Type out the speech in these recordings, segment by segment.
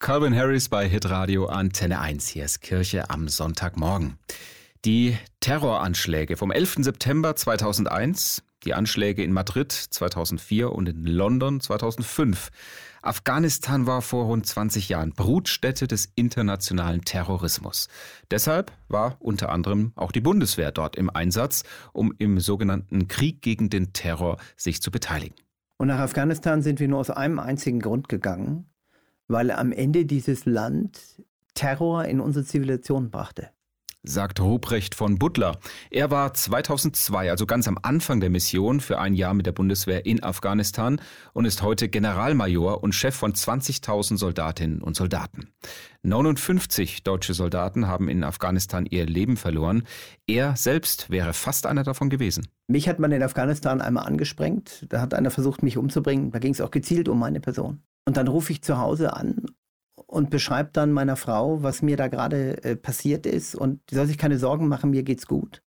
Calvin Harris bei Hitradio Antenne 1. Hier ist Kirche am Sonntagmorgen. Die Terroranschläge vom 11. September 2001, die Anschläge in Madrid 2004 und in London 2005. Afghanistan war vor rund 20 Jahren Brutstätte des internationalen Terrorismus. Deshalb war unter anderem auch die Bundeswehr dort im Einsatz, um im sogenannten Krieg gegen den Terror sich zu beteiligen. Und nach Afghanistan sind wir nur aus einem einzigen Grund gegangen, weil am Ende dieses Land Terror in unsere Zivilisation brachte sagt Ruprecht von Butler. Er war 2002, also ganz am Anfang der Mission, für ein Jahr mit der Bundeswehr in Afghanistan und ist heute Generalmajor und Chef von 20.000 Soldatinnen und Soldaten. 59 deutsche Soldaten haben in Afghanistan ihr Leben verloren. Er selbst wäre fast einer davon gewesen. Mich hat man in Afghanistan einmal angesprengt. Da hat einer versucht, mich umzubringen. Da ging es auch gezielt um meine Person. Und dann rufe ich zu Hause an und beschreibe dann meiner Frau, was mir da gerade äh, passiert ist und die soll sich keine Sorgen machen, mir geht's gut.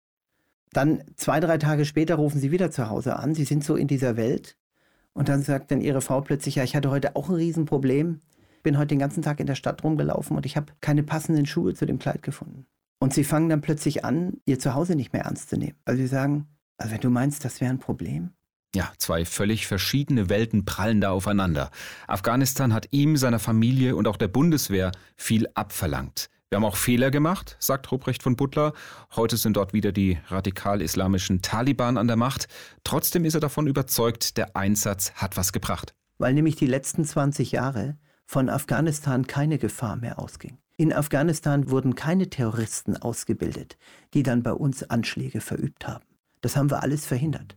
Dann zwei, drei Tage später rufen sie wieder zu Hause an, sie sind so in dieser Welt und dann sagt dann ihre Frau plötzlich, ja, ich hatte heute auch ein Riesenproblem, bin heute den ganzen Tag in der Stadt rumgelaufen und ich habe keine passenden Schuhe zu dem Kleid gefunden. Und sie fangen dann plötzlich an, ihr Zuhause nicht mehr ernst zu nehmen. Also sie sagen, also wenn du meinst, das wäre ein Problem, ja, zwei völlig verschiedene Welten prallen da aufeinander. Afghanistan hat ihm, seiner Familie und auch der Bundeswehr viel abverlangt. Wir haben auch Fehler gemacht, sagt Ruprecht von Butler. Heute sind dort wieder die radikal-islamischen Taliban an der Macht. Trotzdem ist er davon überzeugt, der Einsatz hat was gebracht. Weil nämlich die letzten 20 Jahre von Afghanistan keine Gefahr mehr ausging. In Afghanistan wurden keine Terroristen ausgebildet, die dann bei uns Anschläge verübt haben. Das haben wir alles verhindert.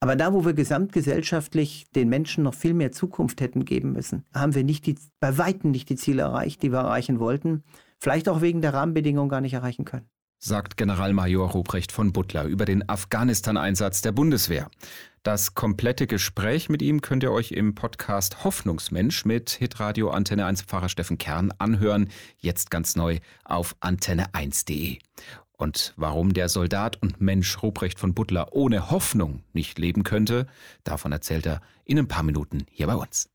Aber da, wo wir gesamtgesellschaftlich den Menschen noch viel mehr Zukunft hätten geben müssen, haben wir nicht die, bei Weitem nicht die Ziele erreicht, die wir erreichen wollten. Vielleicht auch wegen der Rahmenbedingungen gar nicht erreichen können. Sagt Generalmajor Ruprecht von Butler über den Afghanistan-Einsatz der Bundeswehr. Das komplette Gespräch mit ihm könnt ihr euch im Podcast Hoffnungsmensch mit Hitradio Antenne 1 Pfarrer Steffen Kern anhören. Jetzt ganz neu auf antenne1.de. Und warum der Soldat und Mensch Ruprecht von Butler ohne Hoffnung nicht leben könnte, davon erzählt er in ein paar Minuten hier bei uns.